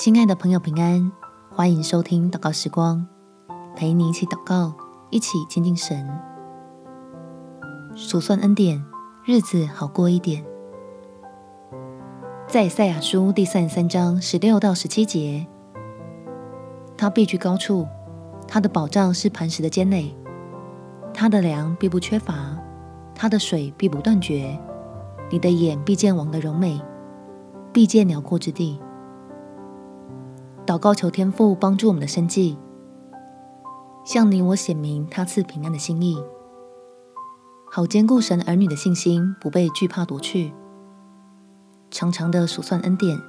亲爱的朋友，平安！欢迎收听祷告时光，陪你一起祷告，一起亲近神，数算恩典，日子好过一点。在赛亚书第三十三章十六到十七节，他必居高处，他的保障是磐石的坚垒，他的粮必不缺乏，他的水必不断绝。你的眼必见王的荣美，必见辽阔之地。祷告求天父帮助我们的生计，向你我显明他赐平安的心意，好坚固神儿女的信心，不被惧怕夺去。长长的数算恩典，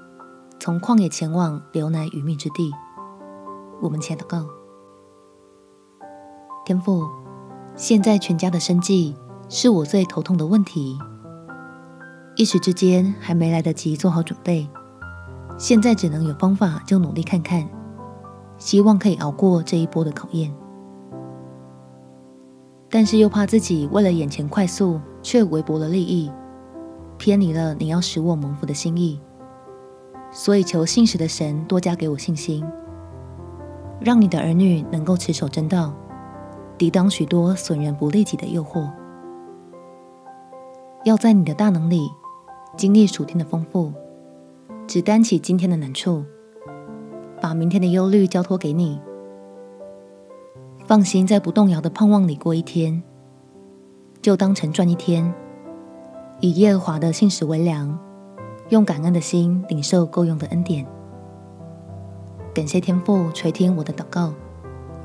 从旷野前往流奶与蜜之地。我们前祷告，天父，现在全家的生计是我最头痛的问题，一时之间还没来得及做好准备。现在只能有方法，就努力看看，希望可以熬过这一波的考验。但是又怕自己为了眼前快速，却微薄了利益，偏离了你要使我蒙福的心意。所以求信实的神多加给我信心，让你的儿女能够持守真道，抵挡许多损人不利己的诱惑。要在你的大能里经历属天的丰富。只担起今天的难处，把明天的忧虑交托给你，放心在不动摇的盼望里过一天，就当成赚一天。以耶和华的信实为粮，用感恩的心领受够用的恩典。感谢天父垂听我的祷告，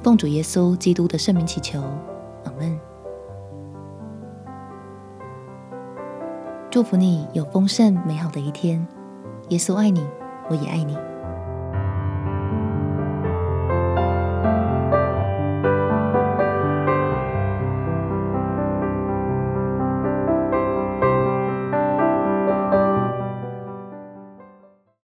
奉主耶稣基督的圣名祈求，阿门。祝福你有丰盛美好的一天。耶稣爱你，我也爱你。